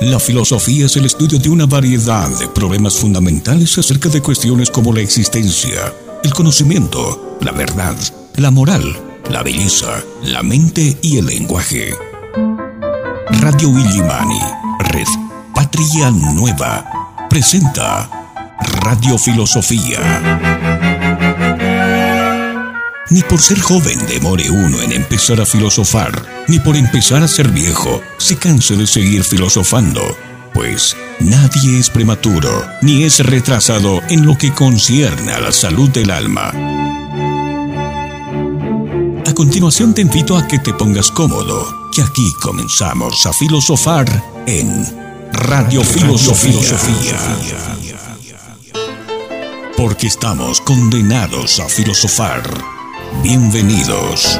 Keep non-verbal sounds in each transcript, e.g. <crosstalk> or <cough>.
La filosofía es el estudio de una variedad de problemas fundamentales acerca de cuestiones como la existencia, el conocimiento, la verdad, la moral, la belleza, la mente y el lenguaje. Radio Willimani, Red Patria Nueva, presenta Radio Filosofía. Ni por ser joven demore uno en empezar a filosofar, ni por empezar a ser viejo se canse de seguir filosofando, pues nadie es prematuro ni es retrasado en lo que concierne a la salud del alma. A continuación te invito a que te pongas cómodo, que aquí comenzamos a filosofar en Radio Filosofía. Porque estamos condenados a filosofar. Bienvenidos.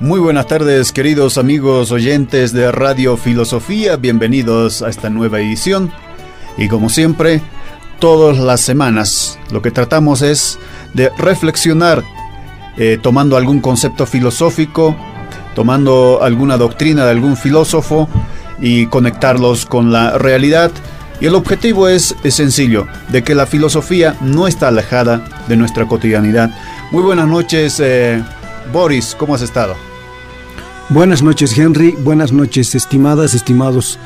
Muy buenas tardes queridos amigos oyentes de Radio Filosofía, bienvenidos a esta nueva edición. Y como siempre, todas las semanas lo que tratamos es de reflexionar eh, tomando algún concepto filosófico, tomando alguna doctrina de algún filósofo y conectarlos con la realidad. Y el objetivo es, sencillo, de que la filosofía no está alejada de nuestra cotidianidad. Muy buenas noches, eh, Boris, ¿cómo has estado? Buenas noches, Henry. Buenas noches, estimadas, estimados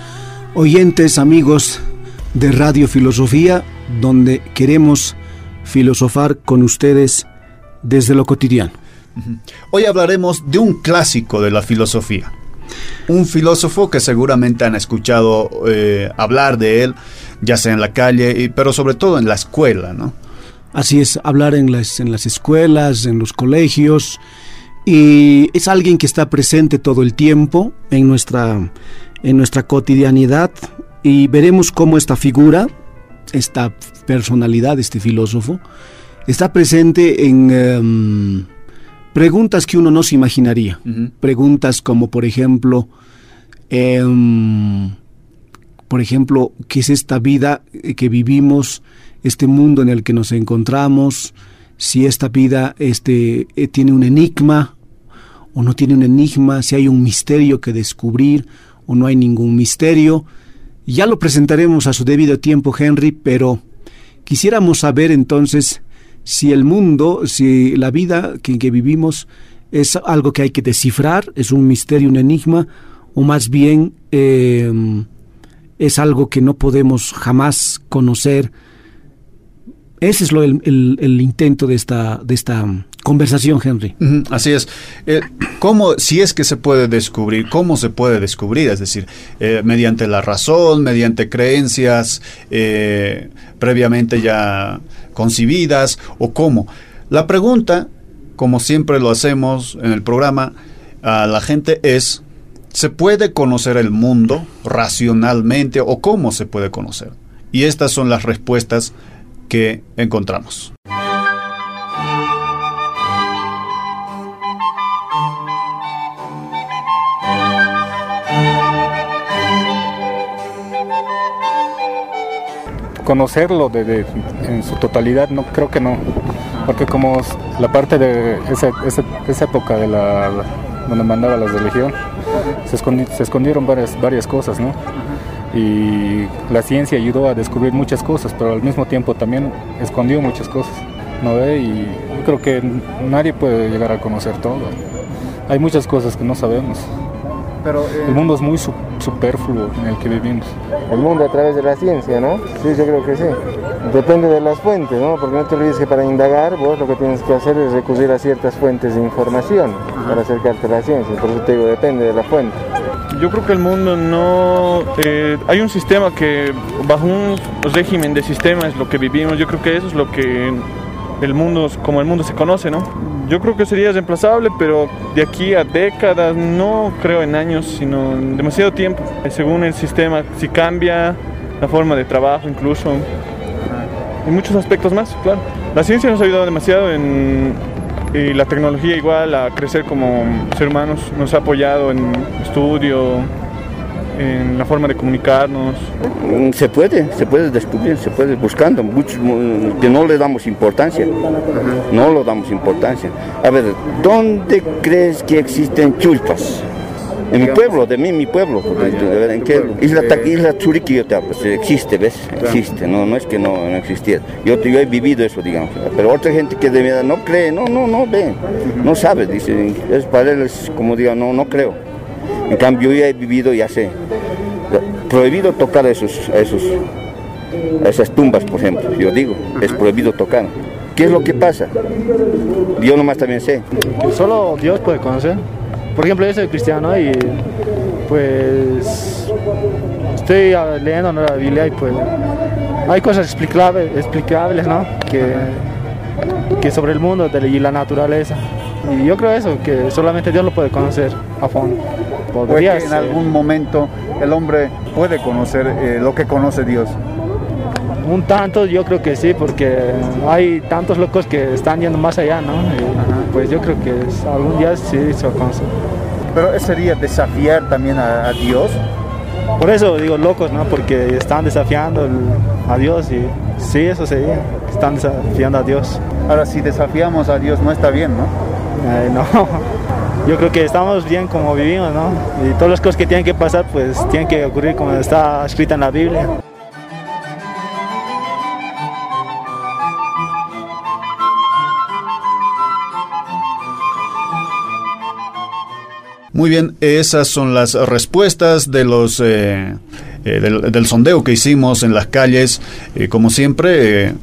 oyentes, amigos de Radio Filosofía, donde queremos filosofar con ustedes desde lo cotidiano. Hoy hablaremos de un clásico de la filosofía. Un filósofo que seguramente han escuchado eh, hablar de él, ya sea en la calle, pero sobre todo en la escuela, ¿no? Así es, hablar en las, en las escuelas, en los colegios, y es alguien que está presente todo el tiempo en nuestra, en nuestra cotidianidad, y veremos cómo esta figura, esta personalidad, este filósofo, está presente en em, preguntas que uno no se imaginaría. Preguntas como, por ejemplo, em, por ejemplo, ¿qué es esta vida que vivimos, este mundo en el que nos encontramos? Si esta vida este, eh, tiene un enigma o no tiene un enigma, si hay un misterio que descubrir o no hay ningún misterio. Ya lo presentaremos a su debido tiempo, Henry, pero quisiéramos saber entonces si el mundo, si la vida que, que vivimos es algo que hay que descifrar, es un misterio, un enigma, o más bien em, es algo que no podemos jamás conocer. Ese es lo, el, el, intento de esta, de esta conversación, Henry. así es. Eh, ¿Cómo, si es que se puede descubrir, cómo se puede descubrir? Es decir, eh, mediante la razón, mediante creencias eh, previamente ya concibidas o cómo. La pregunta, como siempre lo hacemos en el programa, a la gente es, ¿se puede conocer el mundo racionalmente o cómo se puede conocer? Y estas son las respuestas que encontramos. conocerlo de, en su totalidad, no creo que no, porque como la parte de esa, época de la donde mandaba las de Legión, se, se escondieron varias, varias cosas, ¿no? Y la ciencia ayudó a descubrir muchas cosas, pero al mismo tiempo también escondió muchas cosas, ¿no ve? Y yo creo que nadie puede llegar a conocer todo. Hay muchas cosas que no sabemos. Pero, eh, el mundo es muy superfluo en el que vivimos. El mundo a través de la ciencia, ¿no? Sí, yo creo que sí. Depende de las fuentes, ¿no? Porque no te olvides que para indagar vos lo que tienes que hacer es recurrir a ciertas fuentes de información para acercarte a la ciencia. Por eso te digo, depende de la fuente. Yo creo que el mundo no... Eh, hay un sistema que, bajo un régimen de sistema es lo que vivimos. Yo creo que eso es lo que el mundo, como el mundo se conoce, ¿no? Yo creo que sería reemplazable, pero de aquí a décadas, no creo en años, sino en demasiado tiempo. Según el sistema, si cambia la forma de trabajo incluso, y muchos aspectos más, claro. La ciencia nos ha ayudado demasiado en, y la tecnología igual a crecer como ser humanos, nos ha apoyado en estudio, en la forma de comunicarnos. Mm, se puede, se puede descubrir, se puede buscando, muchos que no le damos importancia, no le damos importancia. A ver, ¿dónde crees que existen chulpas? En mi pueblo, de mí, mi pueblo. ¿En qué? Isla, Isla Churiqui, yo te hablo, existe, ¿ves? Existe, no, no es que no, no existiera. Yo, yo he vivido eso, digamos. Pero otra gente que de verdad no cree, no, no, no ve, no sabe, dice, es para él es como digo, no, no creo. En cambio, yo ya he vivido, ya sé. Prohibido tocar esos, esos, esas tumbas, por ejemplo, yo digo, es prohibido tocar. ¿Qué es lo que pasa? Yo nomás también sé. Solo Dios puede conocer. Por ejemplo, yo soy cristiano y pues estoy leyendo la Biblia y pues hay cosas explicables, explicables ¿no? que, que sobre el mundo y la naturaleza. Y yo creo eso, que solamente Dios lo puede conocer a fondo. Podría en algún momento el hombre puede conocer eh, lo que conoce Dios. Un tanto, yo creo que sí, porque hay tantos locos que están yendo más allá, ¿no? pues yo creo que algún día sí se va a conocer. Pero sería desafiar también a, Dios. Por eso digo locos, ¿no? Porque están desafiando a Dios y sí, eso sería, están desafiando a Dios. Ahora, si desafiamos a Dios no está bien, ¿no? no, <laughs> yo creo que estamos bien como vivimos, ¿no? Y todas las cosas que tienen que pasar, pues tienen que ocurrir como está escrita en la Biblia. Muy bien, esas son las respuestas de los eh, eh, del, sondeo que hicimos en las calles. Eh, como siempre,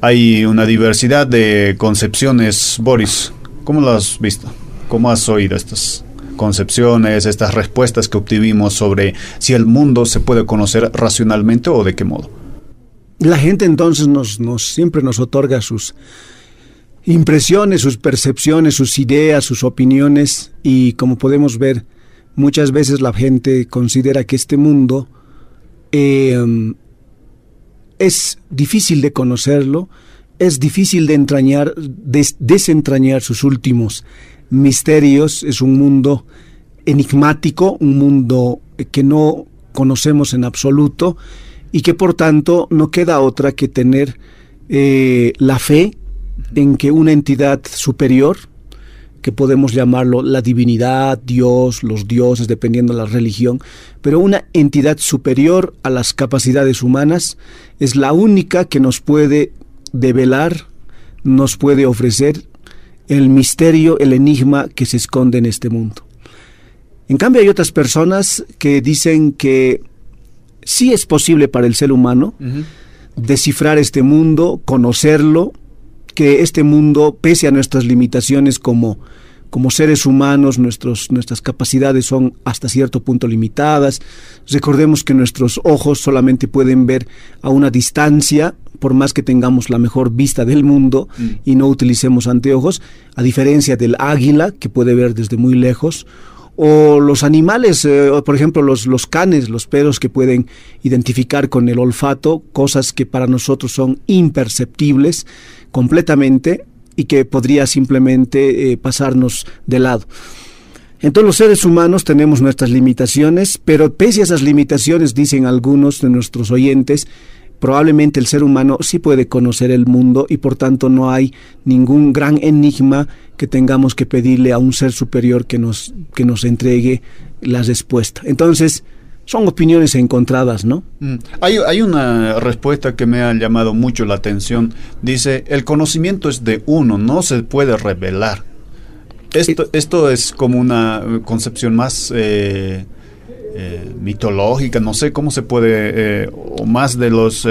hay una diversidad de concepciones. Boris, ¿cómo lo has visto? ¿Cómo has oído estas concepciones, estas respuestas que obtuvimos sobre si el mundo se puede conocer racionalmente o de qué modo? La gente entonces nos, nos siempre nos otorga sus impresiones, sus percepciones, sus ideas, sus opiniones. Y como podemos ver, muchas veces la gente considera que este mundo em, es difícil de conocerlo, es difícil de entrañar, desentrañar sus últimos misterios, es un mundo enigmático, un mundo que no conocemos en absoluto y que por tanto no queda otra que tener eh, la fe en que una entidad superior, que podemos llamarlo la divinidad, Dios, los dioses, dependiendo de la religión, pero una entidad superior a las capacidades humanas es la única que nos puede develar, nos puede ofrecer el misterio, el enigma que se esconde en este mundo. En cambio hay otras personas que dicen que sí es posible para el ser humano descifrar este mundo, conocerlo, que este mundo, pese a nuestras limitaciones como, como seres humanos, nuestros, nuestras capacidades son hasta cierto punto limitadas. Recordemos que nuestros ojos solamente pueden ver a una distancia, por más que tengamos la mejor vista del mundo mm. y no utilicemos anteojos, a diferencia del águila, que puede ver desde muy lejos, o los animales, eh, por ejemplo los, los canes, los perros que pueden identificar con el olfato cosas que para nosotros son imperceptibles completamente y que podría simplemente eh, pasarnos de lado. Entonces los seres humanos tenemos nuestras limitaciones, pero pese a esas limitaciones, dicen algunos de nuestros oyentes, probablemente el ser humano sí puede conocer el mundo y por tanto no hay ningún gran enigma que tengamos que pedirle a un ser superior que nos, que nos entregue la respuesta. Entonces, son opiniones encontradas, ¿no? Mm. Hay, hay, una respuesta que me ha llamado mucho la atención. Dice, el conocimiento es de uno, no se puede revelar. Esto, esto es como una concepción más eh, eh, mitológica, no sé cómo se puede, eh, o más de los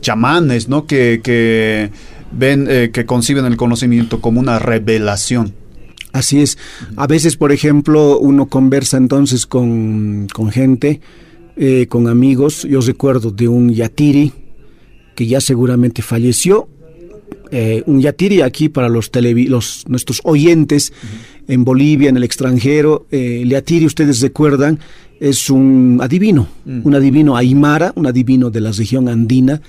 chamanes, ¿no? Que, que ven, que conciben el conocimiento como una revelación. Así es. A veces, por ejemplo, uno conversa entonces con, gente, eh, con amigos. Yo recuerdo de un yatiri que ya seguramente falleció. Eh, un yatiri aquí para los, los nuestros oyentes en Bolivia, en el extranjero. Eh, el yatiri, ustedes recuerdan, es un adivino, mm. un adivino aymara, un adivino de la región andina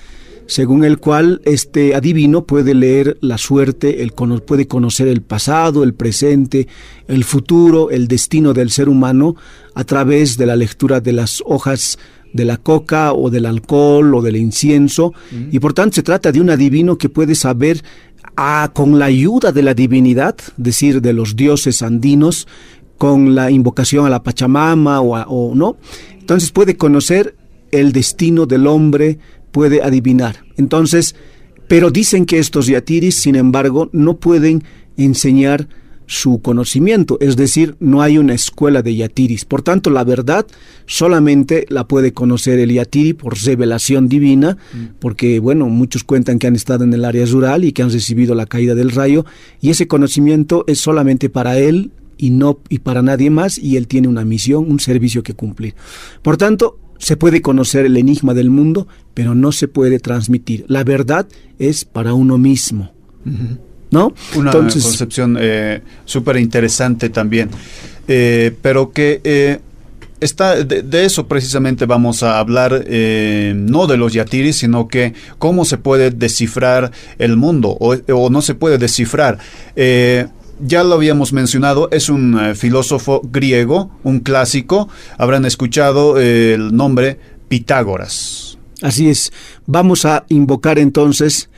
según el cual este adivino puede leer la suerte, el, puede conocer el pasado, el presente, el futuro, el destino del ser humano a través de la lectura de las hojas de la coca o del alcohol o del incienso. Y por tanto se trata de un adivino que puede saber a, con la ayuda de la divinidad, decir, de los dioses andinos, con la invocación a la Pachamama o, o no. Entonces puede conocer el destino del hombre, puede adivinar. Entonces, pero dicen que estos yatiris, sin embargo, no pueden enseñar su conocimiento, es decir, no hay una escuela de yatiris. Por tanto, la verdad solamente la puede conocer el yatiri por revelación divina, mm. porque, bueno, muchos cuentan que han estado en el área rural y que han recibido la caída del rayo, y ese conocimiento es solamente para él y no y para nadie más, y él tiene una misión, un servicio que cumplir. Por tanto, se puede conocer el enigma del mundo, pero no se puede transmitir. La verdad es para uno mismo. ¿No? Una concepción eh, súper interesante también. Eh, pero que eh, está, de, eso precisamente vamos a hablar, no de los yatiris, sino que cómo se puede descifrar el mundo o, o no se puede descifrar ya lo habíamos mencionado, es un eh, filósofo griego, un clásico. Habrán escuchado el nombre Pitágoras. Así es. Vamos a invocar entonces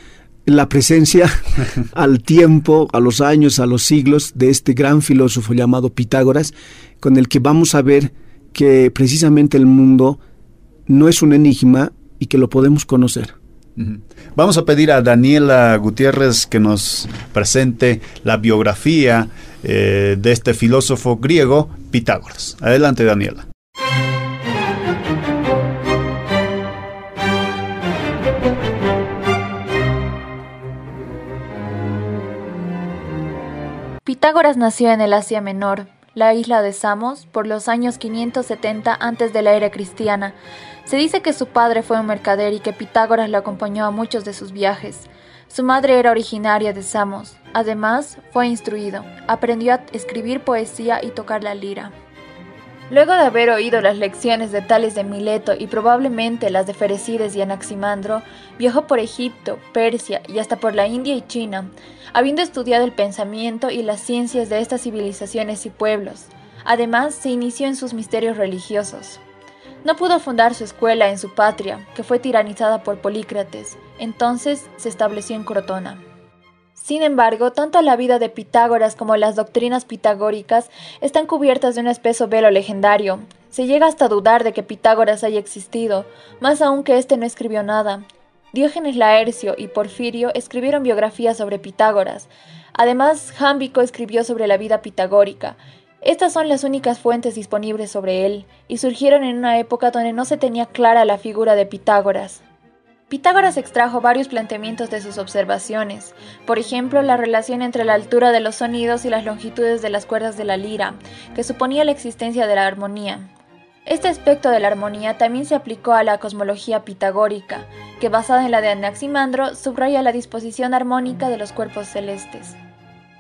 la presencia <laughs> al tiempo, a los años, a los siglos de este gran filósofo llamado Pitágoras, con el que vamos a ver que precisamente el mundo no es un enigma y que lo podemos conocer. Vamos a pedir a Daniela Gutiérrez que nos presente la biografía eh, de este filósofo griego Pitágoras. Adelante, Daniela. Pitágoras nació en el Asia Menor, la isla de Samos, por los años 570 antes de la era cristiana se dice que su padre fue un mercader y que Pitágoras lo acompañó a muchos de sus viajes. Su madre era originaria de Samos. Además, fue instruido. Aprendió a escribir poesía y tocar la lira. Luego de haber oído las lecciones de Tales de Mileto y probablemente las de Ferecides y Anaximandro, viajó por Egipto, Persia y hasta por la India y China, habiendo estudiado el pensamiento y las ciencias de estas civilizaciones y pueblos. Además, se inició en sus misterios religiosos. No pudo fundar su escuela en su patria, que fue tiranizada por Polícrates, entonces se estableció en Crotona. Sin embargo, tanto la vida de Pitágoras como las doctrinas pitagóricas están cubiertas de un espeso velo legendario. Se llega hasta dudar de que Pitágoras haya existido, más aún que éste no escribió nada. Diógenes Laercio y Porfirio escribieron biografías sobre Pitágoras. Además, Jámbico escribió sobre la vida pitagórica, estas son las únicas fuentes disponibles sobre él, y surgieron en una época donde no se tenía clara la figura de Pitágoras. Pitágoras extrajo varios planteamientos de sus observaciones, por ejemplo, la relación entre la altura de los sonidos y las longitudes de las cuerdas de la lira, que suponía la existencia de la armonía. Este aspecto de la armonía también se aplicó a la cosmología pitagórica, que basada en la de Anaximandro subraya la disposición armónica de los cuerpos celestes.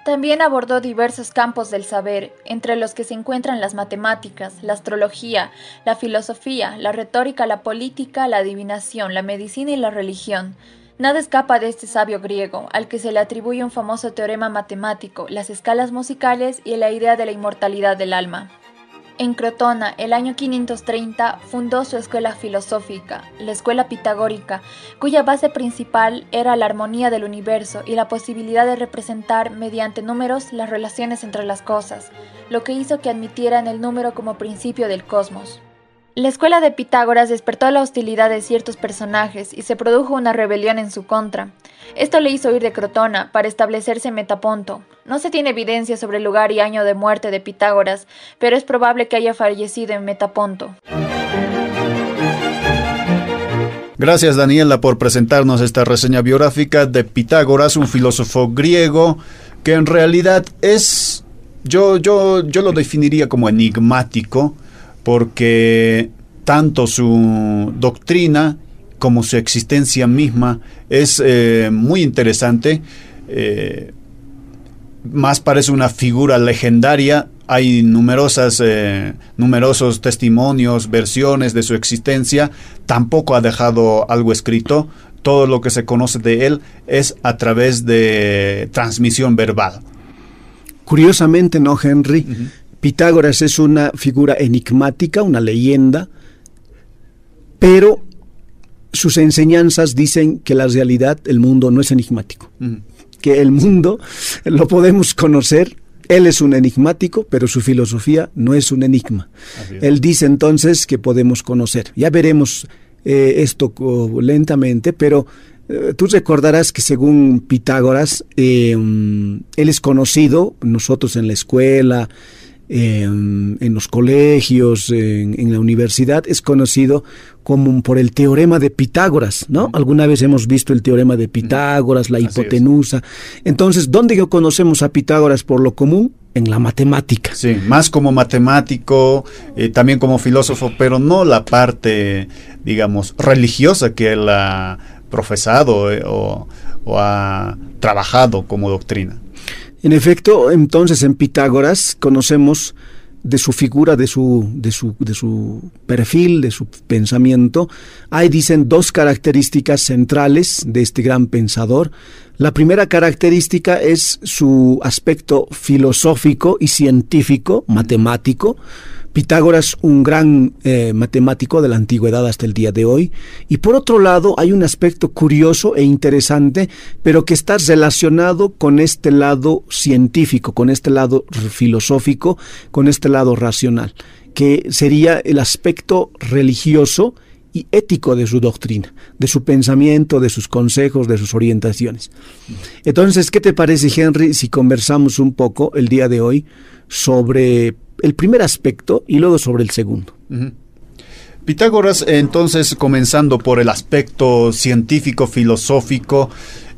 También abordó diversos campos del saber, entre los que se encuentran las matemáticas, la astrología, la filosofía, la retórica, la política, la adivinación, la medicina y la religión. Nada escapa de este sabio griego, al que se le atribuye un famoso teorema matemático, las escalas musicales y la idea de la inmortalidad del alma. En Crotona, el año 530, fundó su escuela filosófica, la escuela pitagórica, cuya base principal era la armonía del universo y la posibilidad de representar mediante números las relaciones entre las cosas, lo que hizo que admitieran el número como principio del cosmos. La escuela de Pitágoras despertó la hostilidad de ciertos personajes y se produjo una rebelión en su contra. Esto le hizo ir de Crotona para establecerse en Metaponto. No se tiene evidencia sobre el lugar y año de muerte de Pitágoras, pero es probable que haya fallecido en Metaponto. Gracias Daniela por presentarnos esta reseña biográfica de Pitágoras, un filósofo griego que en realidad es, yo, yo, yo lo definiría como enigmático porque tanto su doctrina como su existencia misma es eh, muy interesante. Eh, más parece una figura legendaria. Hay numerosas, eh, numerosos testimonios, versiones de su existencia. Tampoco ha dejado algo escrito. todo lo que se conoce de él es a través de transmisión verbal. Curiosamente, ¿no, Henry? Pitágoras es una figura enigmática, una leyenda, pero sus enseñanzas dicen que la realidad, el mundo no es enigmático, que el mundo lo podemos conocer. Él es un enigmático, pero su filosofía no es un enigma. Él dice entonces que podemos conocer. Ya veremos eh, esto lentamente, pero eh, tú recordarás que según Pitágoras, eh, él es conocido, nosotros en la escuela, en, los colegios, en, la universidad, es conocido como por el teorema de Pitágoras, ¿no? Alguna vez hemos visto el teorema de Pitágoras, la hipotenusa. Entonces, ¿dónde conocemos a Pitágoras por lo común? En la matemática. Sí, más como matemático, eh, también como filósofo, pero no la parte, digamos, religiosa que él ha profesado eh, o ha trabajado como doctrina. En efecto, entonces en Pitágoras conocemos de su figura, de su, de su, de su perfil, de su pensamiento, hay, dicen, dos características centrales de este gran pensador. La primera característica es su aspecto filosófico y científico, matemático, Pitágoras, un gran eh, matemático de la antigüedad hasta el día de hoy. Y por otro lado, hay un aspecto curioso e interesante, pero que está relacionado con este lado científico, con este lado filosófico, con este lado racional, que sería el aspecto religioso y ético de su doctrina, de su pensamiento, de sus consejos, de sus orientaciones. Entonces, ¿qué te parece, Henry, si conversamos un poco el día de hoy sobre el primer aspecto y luego sobre el segundo. Pitágoras, entonces, comenzando por el aspecto científico, filosófico,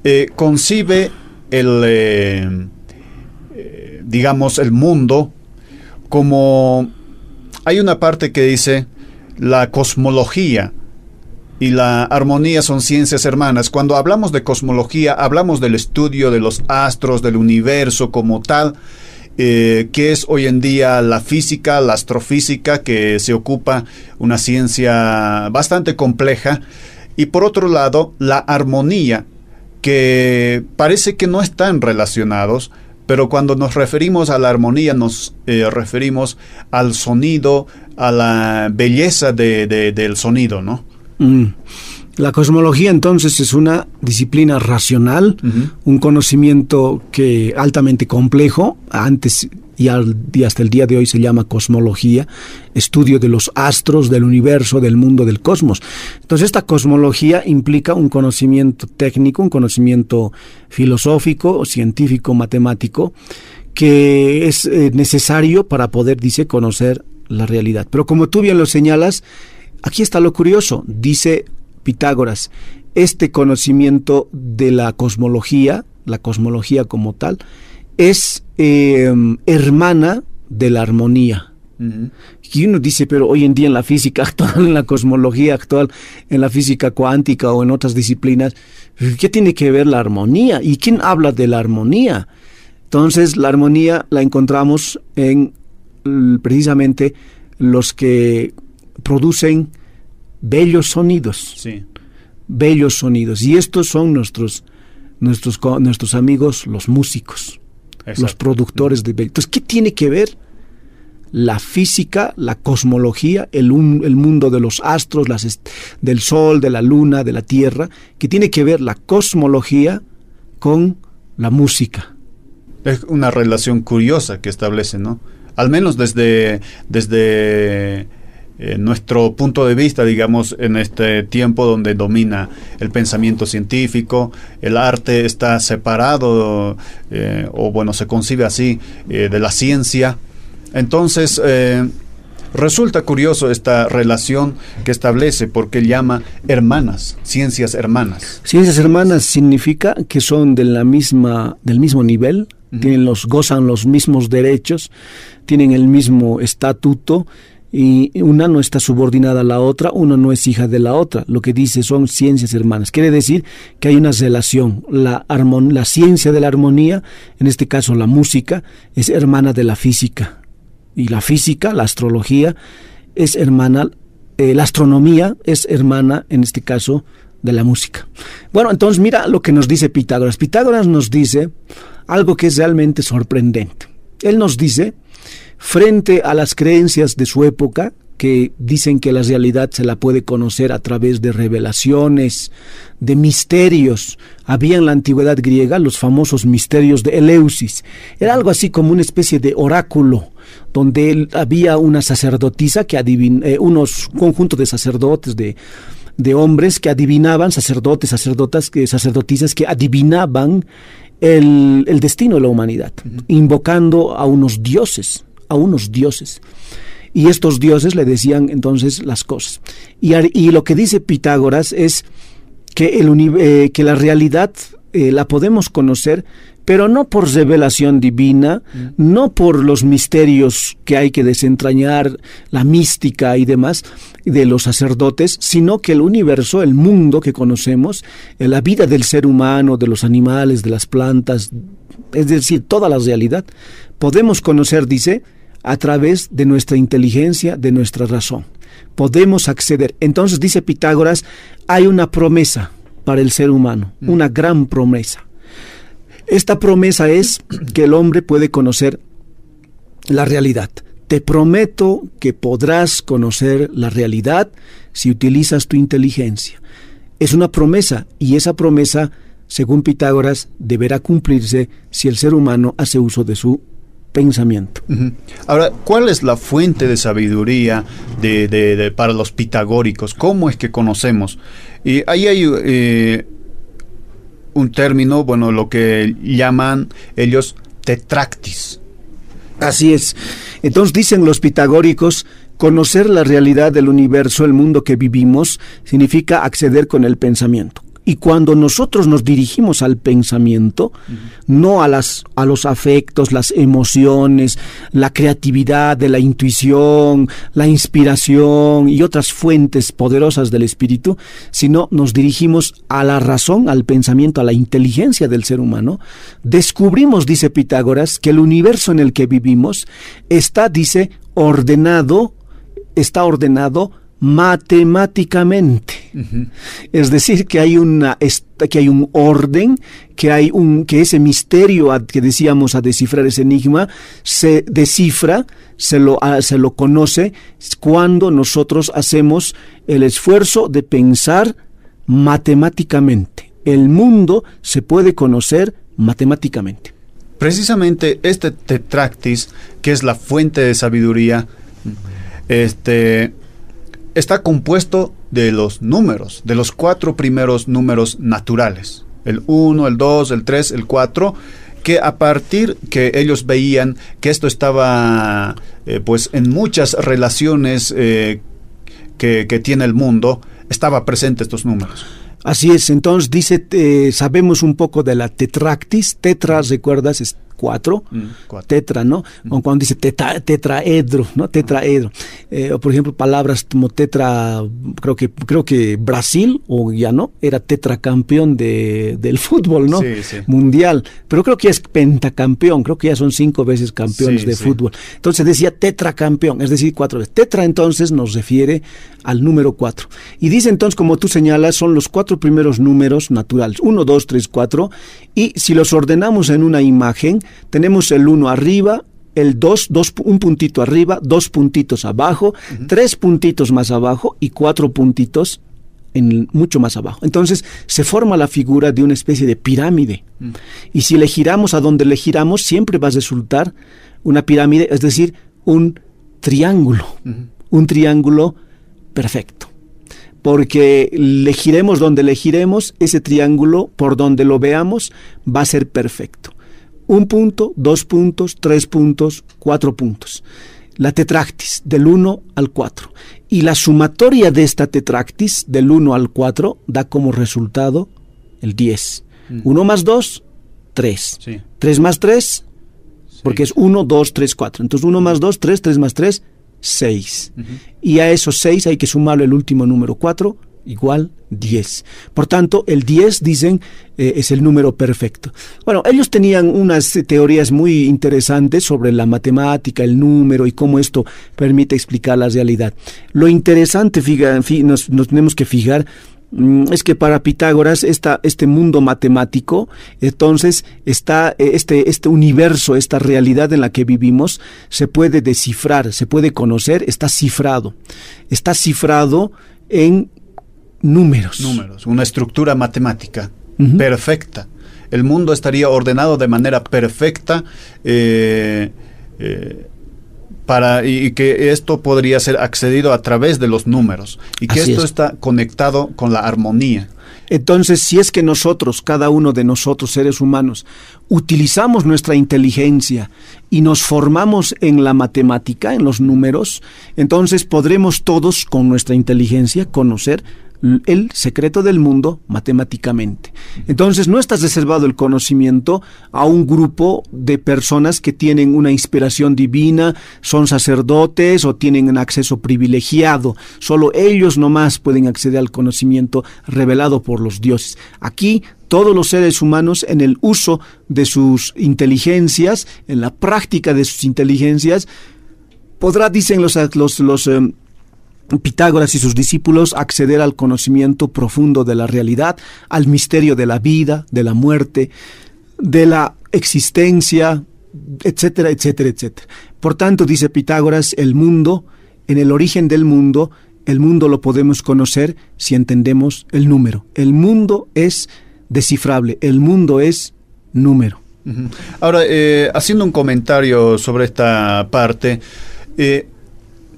eh, concibe el, eh, eh, digamos, el mundo como... Hay una parte que dice la cosmología y la armonía son ciencias hermanas. Cuando hablamos de cosmología, hablamos del estudio de los astros, del universo como tal, eh, que es hoy en día la física, la astrofísica, que se ocupa una ciencia bastante compleja, y por otro lado, la armonía, que parece que no están relacionados, pero cuando nos referimos a la armonía nos eh, referimos al sonido, a la belleza del sonido, ¿no? Mm. La cosmología entonces es una disciplina racional, un conocimiento que altamente complejo, antes y, hasta el día de hoy se llama cosmología, estudio de los astros, del universo, del mundo, del cosmos. Entonces esta cosmología implica un conocimiento técnico, un conocimiento filosófico, científico, matemático, que es eh, necesario para poder, dice, conocer la realidad. Pero como tú bien lo señalas, aquí está lo curioso, dice Pitágoras, este conocimiento de la cosmología, la cosmología como tal, es em, hermana de la armonía. Y uno dice, pero hoy en día en la física <laughs> actual, en la cosmología actual, en la física cuántica o en otras disciplinas, ¿qué tiene que ver la armonía? ¿Y quién habla de la armonía? Entonces, la armonía la encontramos en precisamente los que producen bellos sonidos. Sí. Bellos sonidos. Y estos son nuestros, nuestros, nuestros amigos, los músicos, los productores de Entonces, ¿qué tiene que ver la física, la cosmología, el, el mundo de los astros, las del sol, de la luna, de la tierra? ¿Qué tiene que ver la cosmología con la música? Es una relación curiosa que establece, ¿no? Al menos desde, desde eh, nuestro punto de vista, digamos, en este tiempo donde domina el pensamiento científico, el arte está separado, eh, o bueno, se concibe así, eh, de la ciencia. Entonces, resulta curioso esta relación que establece porque llama hermanas, ciencias hermanas. Ciencias hermanas significa que son de la misma, del mismo nivel, tienen los, gozan los mismos derechos, tienen el mismo estatuto, y una no está subordinada a la otra, una no es hija de la otra. Lo que dice son ciencias hermanas. Quiere decir que hay una relación. La, la ciencia de la armonía, en este caso la música, es hermana de la física. Y la física, la astrología, es hermana, eh, la astronomía es hermana, en este caso, de la música. Bueno, entonces mira lo que nos dice Pitágoras. Pitágoras nos dice algo que es realmente sorprendente. Él nos dice, frente a las creencias de su época, que dicen que la realidad se la puede conocer a través de revelaciones, de misterios. Había en la antigüedad griega los famosos misterios de Eleusis. Era algo así como una especie de oráculo, donde había una sacerdotisa que adivin eh, unos conjuntos de sacerdotes de de hombres que adivinaban, sacerdotes, sacerdotas, que, sacerdotisas que adivinaban el, destino de la humanidad, invocando a unos dioses, a unos dioses. Y estos dioses le decían entonces las cosas. Y, y lo que dice Pitágoras es que, el, eh, que la realidad eh, la podemos conocer pero no por revelación divina, mm. no por los misterios que hay que desentrañar, la mística y demás de los sacerdotes, sino que el universo, el mundo que conocemos, eh, la vida del ser humano, de los animales, de las plantas, es decir, toda la realidad, podemos conocer, dice, a través de nuestra inteligencia, de nuestra razón. Podemos acceder. Entonces, dice Pitágoras, hay una promesa para el ser humano, mm. una gran promesa. Esta promesa es que el hombre puede conocer la realidad. Te prometo que podrás conocer la realidad si utilizas tu inteligencia. Es una promesa y esa promesa, según Pitágoras, deberá cumplirse si el ser humano hace uso de su pensamiento. Ahora, ¿cuál es la fuente de sabiduría de, para los pitagóricos? ¿Cómo es que conocemos? Y ahí hay eh, un término, bueno, lo que llaman ellos tetractis. Así es. Entonces dicen los pitagóricos, conocer la realidad del universo, el mundo que vivimos, significa acceder con el pensamiento. Y cuando nosotros nos dirigimos al pensamiento, no a, las, a los afectos, las emociones, la creatividad de la intuición, la inspiración y otras fuentes poderosas del espíritu, sino nos dirigimos a la razón, al pensamiento, a la inteligencia del ser humano, descubrimos, dice Pitágoras, que el universo en el que vivimos está, dice, ordenado, está ordenado matemáticamente. Es decir, que hay una que hay un orden, que hay un que ese misterio que decíamos a descifrar ese enigma se descifra, se lo se lo conoce cuando nosotros hacemos el esfuerzo de pensar matemáticamente. El mundo se puede conocer matemáticamente. Precisamente este tetractis, que es la fuente de sabiduría, este está compuesto de los números, de los cuatro primeros números naturales. El 1, el 2, el 3, el 4 que a partir que ellos veían que esto estaba eh, pues en muchas relaciones eh, que, tiene el mundo, estaba presente estos números. Así es, entonces dice, eh, sabemos un poco de la tetractis, tetra, recuerdas, Mm, cuatro, tetra, ¿no? Mm. O cuando dice tetraedro, ¿no? Tetraedro. Eh, o por ejemplo, palabras como tetra, creo que, creo que Brasil, o ya no, era tetracampeón de, del fútbol, ¿no? Mundial. Pero creo que es pentacampeón, creo que ya son cinco veces campeones de fútbol. Entonces decía tetracampeón, es decir, cuatro veces. Tetra entonces nos refiere al número cuatro. Y dice entonces, como tú señalas, son los cuatro primeros números naturales. Uno, dos, tres, cuatro. Y si los ordenamos en una imagen, tenemos el 1 arriba, el 2, dos, un puntito arriba, dos puntitos abajo, tres puntitos más abajo y cuatro puntitos en, mucho más abajo. Entonces se forma la figura de una especie de pirámide. Mm. Y si le giramos a donde le giramos, siempre va a resultar una pirámide, es decir, un triángulo. Un triángulo perfecto. Porque le giremos donde le giremos, ese triángulo, por donde lo veamos, va a ser perfecto un punto, dos puntos, tres puntos, cuatro puntos. La tetractis, del 1 al 4. Y la sumatoria de esta tetractis, del 1 al 4, da como resultado el 10. 1 mm. más 2, 3. 3 más 3, porque es 1, 2, 3, 4. Entonces 1 más 2, 3, 3 más 3, 6. Y a esos 6 hay que sumarle el último número 4, igual 10. Por tanto, el 10, dicen, eh, es el número perfecto. Bueno, ellos tenían unas teorías muy interesantes sobre la matemática, el número y cómo esto permite explicar la realidad. Lo interesante, nos, nos tenemos que fijar Mm, es que para Pitágoras esta, este mundo matemático, entonces está eh, este, este universo, esta realidad en la que vivimos, se puede descifrar, se puede conocer, está cifrado. Está cifrado en números. Números, una estructura matemática perfecta. El mundo estaría ordenado de manera perfecta. Eh, eh, para, y que esto podría ser accedido a través de los números y que esto está conectado con la armonía. Entonces, si es que nosotros, cada uno de nosotros, seres humanos, utilizamos nuestra inteligencia y nos formamos en la matemática, en los números, entonces podremos todos, con nuestra inteligencia, conocer el secreto del mundo matemáticamente. Entonces no estás reservado el conocimiento a un grupo de personas que tienen una inspiración divina, son sacerdotes o tienen un acceso privilegiado. Solo ellos nomás pueden acceder al conocimiento revelado por los dioses. Aquí todos los seres humanos en el uso de sus inteligencias, en la práctica de sus inteligencias, podrá, dicen los, los, los em, Pitágoras y sus discípulos acceder al conocimiento profundo de la realidad, al misterio de la vida, de la muerte, de la existencia, etcétera, etcétera, etcétera. Por tanto, dice Pitágoras, el mundo, en el origen del mundo, el mundo lo podemos conocer si entendemos el número. El mundo es descifrable, el mundo es número. Ahora, eh, haciendo un comentario sobre esta parte, eh,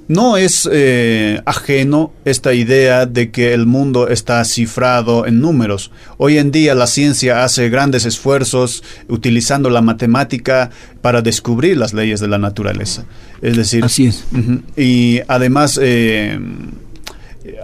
no es eh, ajeno esta idea de que el mundo está cifrado en números. Hoy en día la ciencia hace grandes esfuerzos utilizando la matemática para descubrir las leyes de la naturaleza. Es decir, así es. y además eh,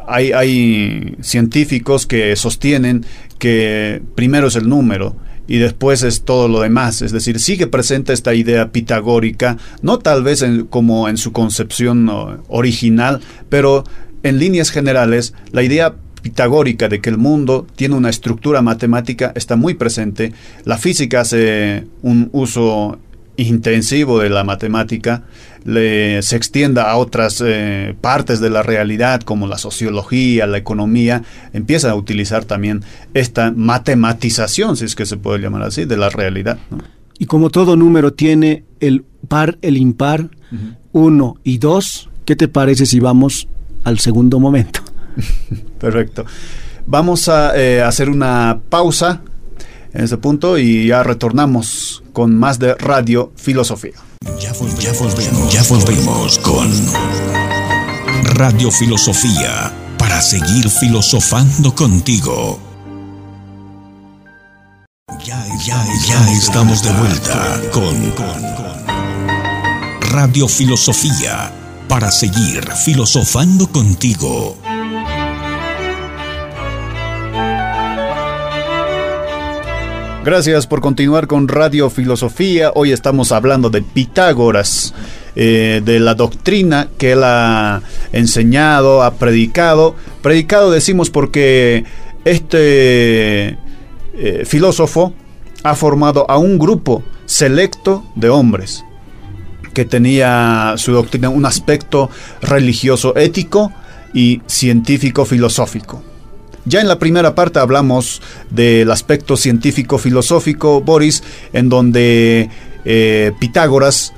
hay, hay científicos que sostienen que primero es el número y después es todo lo demás. Es decir, sigue presente esta idea pitagórica, no tal vez como en su concepción original, pero en líneas generales, la idea pitagórica de que el mundo tiene una estructura matemática está muy presente. La física hace un uso intensivo de la matemática le, se extienda a otras eh, partes de la realidad como la sociología, la economía, empieza a utilizar también esta matematización, si es que se puede llamar así, de la realidad. Y como todo número tiene el par, el impar, uno y dos, ¿qué te parece si vamos al segundo momento? <laughs> Perfecto. Vamos a eh, hacer una pausa en ese punto y ya retornamos con más de Radio Filosofía. Ya, volvemos, con Radio Filosofía para seguir filosofando contigo. Ya, ya, ya estamos de vuelta con Radio Filosofía para seguir filosofando contigo. Gracias por continuar con Radio Filosofía. Hoy estamos hablando de Pitágoras, eh, de la doctrina que él ha enseñado, ha predicado. Predicado decimos porque este eh, filósofo ha formado a un grupo selecto de hombres que tenía su doctrina un aspecto religioso ético y científico filosófico. Ya en la primera parte hablamos del aspecto científico-filosófico, Boris, en donde eh, Pitágoras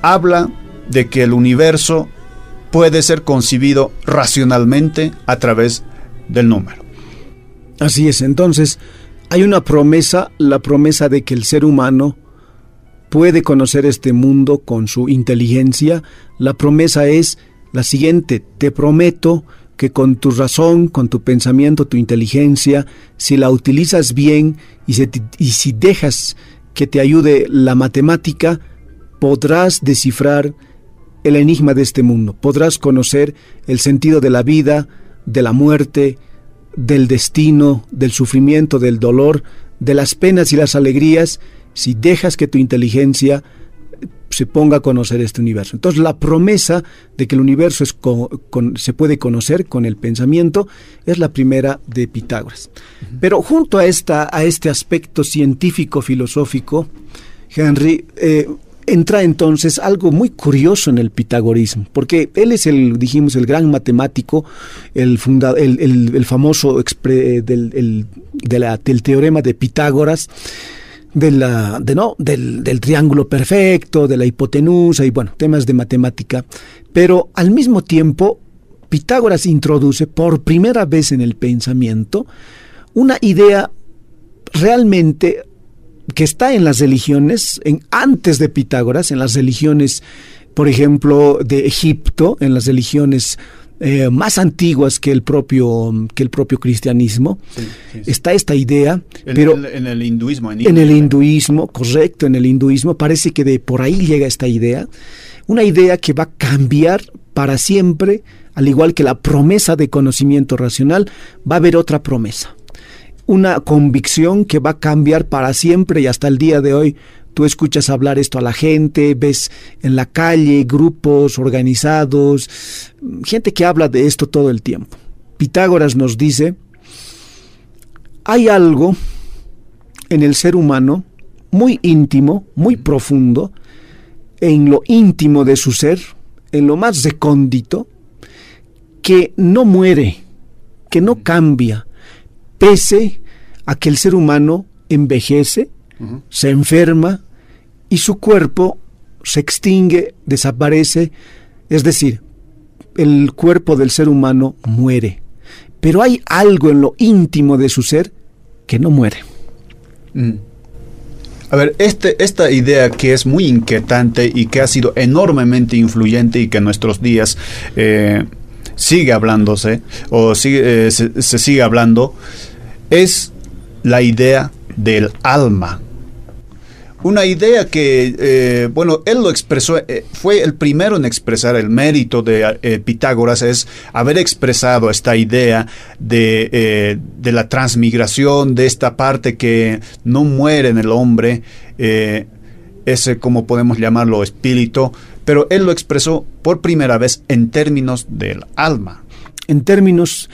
habla de que el universo puede ser concibido racionalmente a través del número. Así es, entonces hay una promesa, la promesa de que el ser humano puede conocer este mundo con su inteligencia. La promesa es la siguiente, te prometo que con tu razón, con tu pensamiento, tu inteligencia, si la utilizas bien y, si dejas que te ayude la matemática, podrás descifrar el enigma de este mundo, podrás conocer el sentido de la vida, de la muerte, del destino, del sufrimiento, del dolor, de las penas y las alegrías, si dejas que tu inteligencia se ponga a conocer este universo. Entonces la promesa de que el universo es se puede conocer con el pensamiento es la primera de Pitágoras. Pero junto a, esta, a este aspecto científico-filosófico, Henry, eh, entra entonces algo muy curioso en el pitagorismo, porque él es el, dijimos, el gran matemático, el, funda, el, famoso del, del teorema de Pitágoras, de la, de, no, del, del, triángulo perfecto, de la hipotenusa y bueno, temas de matemática. Pero al mismo tiempo, Pitágoras introduce por primera vez en el pensamiento una idea realmente que está en las religiones, en, antes de Pitágoras, en las religiones, por ejemplo, de Egipto, en las religiones eh, más antiguas que el propio, que el propio cristianismo. Está esta idea, pero en el hinduismo. En, el hinduismo, correcto, en el hinduismo parece que de por ahí llega esta idea, una idea que va a cambiar para siempre, al igual que la promesa de conocimiento racional, va a haber otra promesa una convicción que va a cambiar para siempre y hasta el día de hoy tú escuchas hablar esto a la gente, ves en la calle grupos organizados, gente que habla de esto todo el tiempo. Pitágoras nos dice, hay algo en el ser humano muy íntimo, muy profundo, en lo íntimo de su ser, en lo más recóndito, que no muere, que no cambia, pese a que el ser humano envejece, se enferma y su cuerpo se extingue, desaparece, es decir, el cuerpo del ser humano muere. Pero hay algo en lo íntimo de su ser que no muere. Mm. A ver, este, esta idea que es muy inquietante y que ha sido enormemente influyente y que en nuestros días eh, sigue hablándose o sigue, eh, se sigue hablando, es la idea del alma. Una idea que, eh, bueno, él lo expresó, eh, fue el primero en expresar el mérito de eh, Pitágoras, es haber expresado esta idea de, de, la transmigración, de esta parte que no muere en el hombre, ese, como podemos llamarlo, espíritu, pero él lo expresó por primera vez en términos del alma. En términos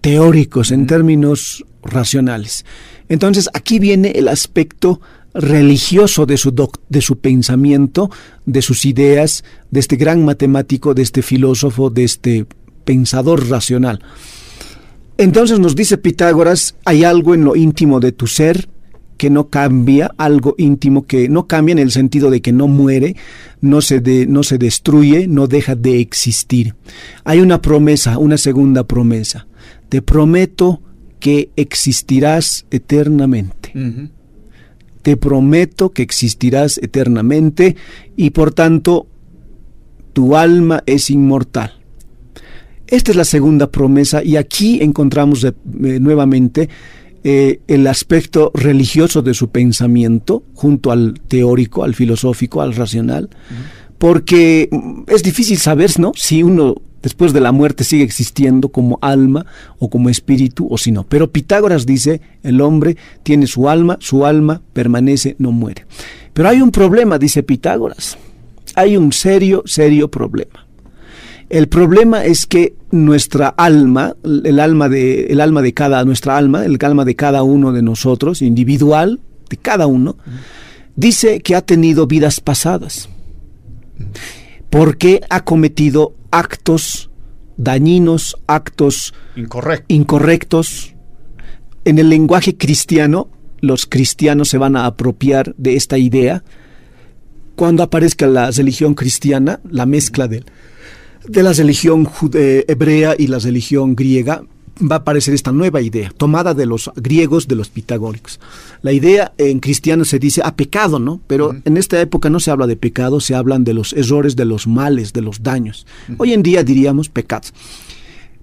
teóricos, en términos racionales. Entonces aquí viene el aspecto religioso de su, de su pensamiento, de sus ideas, de este gran matemático, de este filósofo, de este pensador racional. Entonces nos dice Pitágoras, hay algo en lo íntimo de tu ser que no cambia, algo íntimo que no cambia en el sentido de que no muere, no se, no se destruye, no deja de existir. Hay una promesa, una segunda promesa. Te prometo que existirás eternamente. Te prometo que existirás eternamente y por tanto tu alma es inmortal. Esta es la segunda promesa y aquí encontramos eh, nuevamente eh, el aspecto religioso de su pensamiento junto al teórico, al filosófico, al racional, porque mm, es difícil saber ¿no? si uno después de la muerte sigue existiendo como alma o como espíritu o si no. Pero Pitágoras dice, el hombre tiene su alma, su alma permanece, no muere. Pero hay un problema, dice Pitágoras. Hay un serio, serio problema. El problema es que nuestra alma, el alma de, el alma de cada, nuestra alma, el alma de cada uno de nosotros, individual, de cada uno, dice que ha tenido vidas pasadas. Porque ha cometido actos dañinos, actos incorrectos. En el lenguaje cristiano, los cristianos se van a apropiar de esta idea. Cuando aparezca la religión cristiana, la mezcla de, de la religión hebrea y la religión griega, va a aparecer esta nueva idea, tomada de los griegos, de los pitagóricos. La idea en cristiano se dice a pecado, ¿no? Pero en esta época no se habla de pecado, se hablan de los errores, de los males, de los daños. Hoy en día diríamos pecados,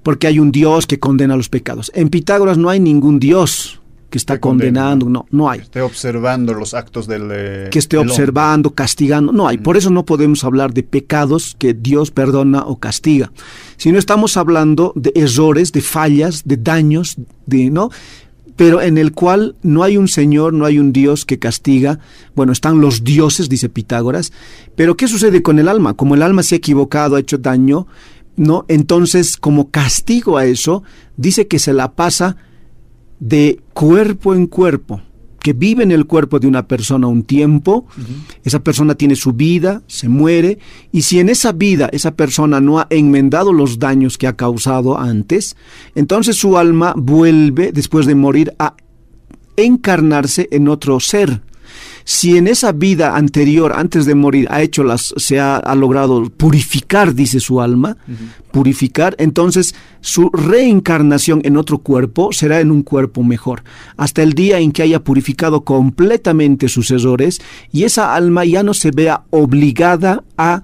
porque hay un Dios que condena los pecados. En Pitágoras no hay ningún Dios que está condenando, no, no hay. Que esté observando los actos del... Eh, que esté observando, castigando, no hay. Por eso no podemos hablar de pecados que Dios perdona o castiga, sino estamos hablando de errores, de fallas, de daños, de, ¿no? pero en el cual no hay un Señor, no hay un Dios que castiga. Bueno, están los dioses, dice Pitágoras, pero ¿qué sucede con el alma? Como el alma se ha equivocado, ha hecho daño, ¿no? Entonces, como castigo a eso, dice que se la pasa de cuerpo en cuerpo, que vive en el cuerpo de una persona un tiempo, esa persona tiene su vida, se muere, y si en esa vida esa persona no ha enmendado los daños que ha causado antes, entonces su alma vuelve, después de morir, a encarnarse en otro ser si en esa vida anterior, antes de morir, ha hecho las, se ha, logrado purificar, dice su alma, purificar, entonces su reencarnación en otro cuerpo será en un cuerpo mejor, hasta el día en que haya purificado completamente sus errores y esa alma ya no se vea obligada a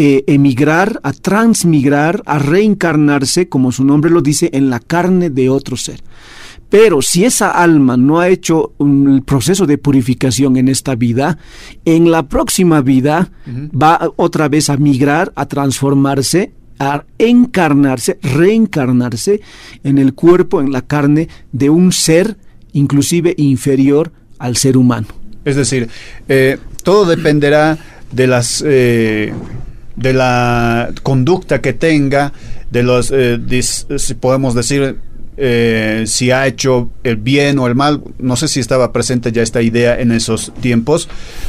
eh, emigrar, a transmigrar, a reencarnarse, como su nombre lo dice, en la carne de otro ser. Pero si esa alma no ha hecho un proceso de purificación en esta vida, en la próxima vida va otra vez a migrar, a transformarse, a encarnarse, reencarnarse en el cuerpo, en la carne de un ser inclusive inferior al ser humano. Es decir, eh, todo dependerá de las eh, de la conducta que tenga, de los, eh, si podemos decir, eh, si ha hecho el bien o el mal. No sé si estaba presente ya esta idea en esos tiempos,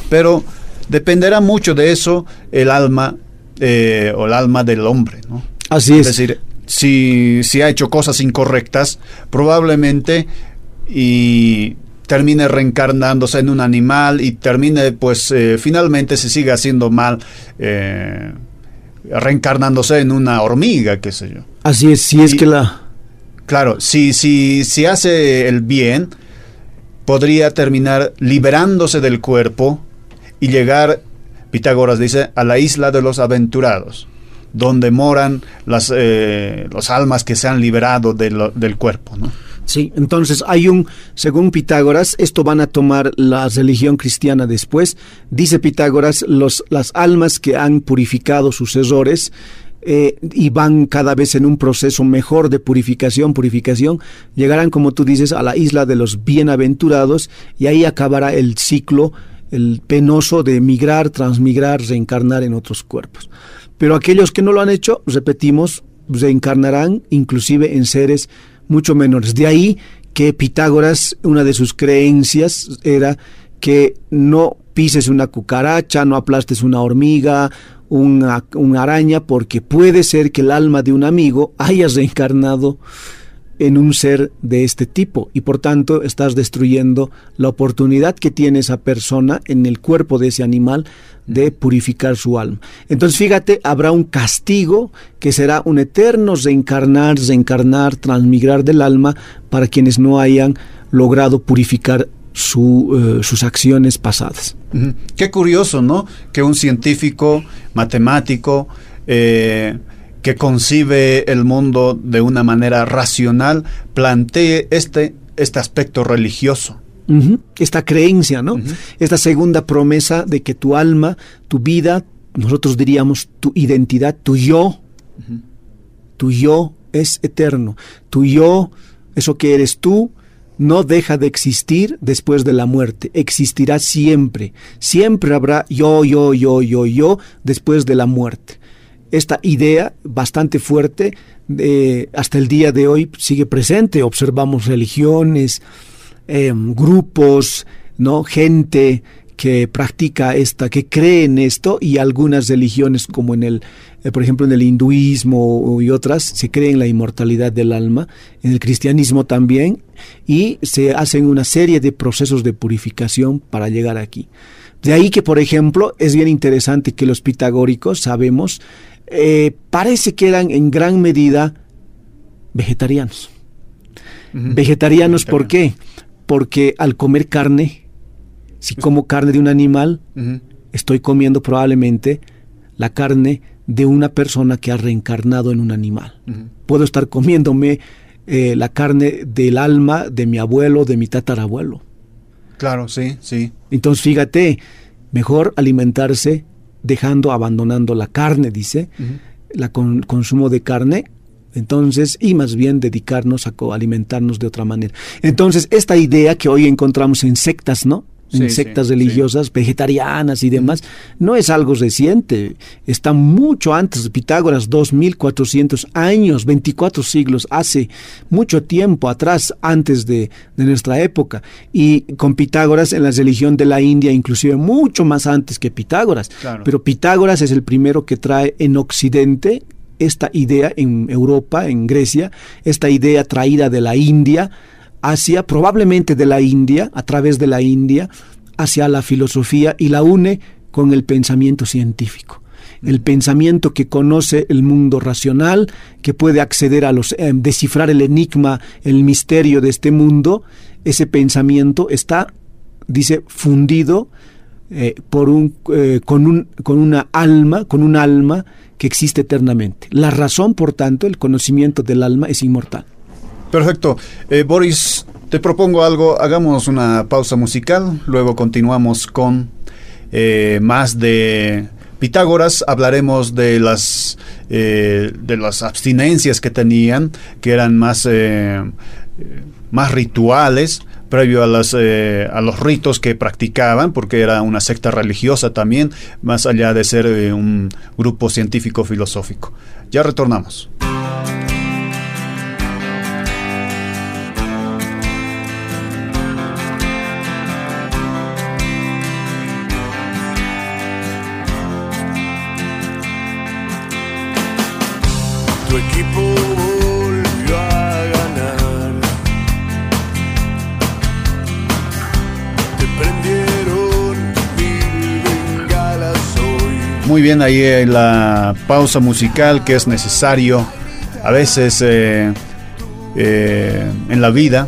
pero dependerá mucho de eso el alma eh, o el alma del hombre. ¿no? Así es. Es decir, si, si ha hecho cosas incorrectas, probablemente y termine reencarnándose en un animal y termine, pues, eh, finalmente se siga haciendo mal, reencarnándose en una hormiga, qué sé yo. Así es, si es que la Claro, si, si, si hace el bien, podría terminar liberándose del cuerpo y llegar, Pitágoras dice, a la isla de los aventurados, donde moran las, eh, los almas que se han liberado del cuerpo. ¿no? Sí, entonces hay un, según Pitágoras, esto van a tomar la religión cristiana después, dice Pitágoras, los, las almas que han purificado sus errores, y van cada vez en un proceso mejor de purificación, purificación, llegarán, como tú dices, a la isla de los bienaventurados y ahí acabará el ciclo, el penoso de migrar, transmigrar, reencarnar en otros cuerpos. Pero aquellos que no lo han hecho, repetimos, reencarnarán inclusive en seres mucho menores. De ahí que Pitágoras, una de sus creencias era que no pises una cucaracha, no aplastes una hormiga, una, araña porque puede ser que el alma de un amigo haya reencarnado en un ser de este tipo y por tanto estás destruyendo la oportunidad que tiene esa persona en el cuerpo de ese animal de purificar su alma. Entonces fíjate, habrá un castigo que será un eterno reencarnar, reencarnar, transmigrar del alma para quienes no hayan logrado purificar su, eh, sus acciones pasadas. Qué curioso, ¿no? Que un científico, matemático, eh, que concibe el mundo de una manera racional, plantee este, este aspecto religioso. Esta creencia, ¿no? Esta segunda promesa de que tu alma, tu vida, nosotros diríamos tu identidad, tu yo, tu yo es eterno, tu yo, eso que eres tú, no deja de existir después de la muerte, existirá siempre, siempre habrá yo, yo, yo, yo, yo después de la muerte. Esta idea bastante fuerte hasta el día de hoy sigue presente, observamos religiones, em, grupos, ¿no? gente que practica esta, que cree en esto y algunas religiones como en el, eh, por ejemplo, en el hinduismo y otras, se cree en la inmortalidad del alma, en el cristianismo también, y se hacen una serie de procesos de purificación para llegar aquí. De ahí que, por ejemplo, es bien interesante que los pitagóricos, sabemos, eh, parece que eran en gran medida vegetarianos. Vegetarianos, ¿por qué? Porque al comer carne, si como carne de un animal, estoy comiendo probablemente la carne de una persona que ha reencarnado en un animal. Puedo estar comiéndome eh, la carne del alma de mi abuelo, de mi tatarabuelo. Claro, sí, sí. Entonces, fíjate, mejor alimentarse dejando, abandonando la carne, dice, el consumo de carne, entonces, y más bien dedicarnos a alimentarnos de otra manera. Entonces, esta idea que hoy encontramos en sectas, ¿no? En sectas religiosas, vegetarianas y demás, no es algo reciente, está mucho antes de Pitágoras, 2400 años, 24 siglos, hace mucho tiempo atrás, antes de, nuestra época, y con Pitágoras en la religión de la India, inclusive mucho más antes que Pitágoras, pero Pitágoras es el primero que trae en Occidente esta idea en Europa, en Grecia, esta idea traída de la India, hacia, probablemente de la India, a través de la India, hacia la filosofía y la une con el pensamiento científico. El pensamiento que conoce el mundo racional, que puede acceder a los, eh, descifrar el enigma, el misterio de este mundo, ese pensamiento está, dice, fundido eh, por un, eh, con, un, con una alma, con un alma que existe eternamente. La razón, por tanto, el conocimiento del alma es inmortal. Perfecto. Eh, Boris, te propongo algo. Hagamos una pausa musical. Luego continuamos con eh, más de Pitágoras. Hablaremos de las, eh, de las abstinencias que tenían, que eran más, más rituales previo a, las, a los ritos que practicaban, porque era una secta religiosa también, más allá de ser un grupo científico filosófico. Ya retornamos. Muy bien, ahí en la pausa musical que es necesario a veces eh, eh, en la vida.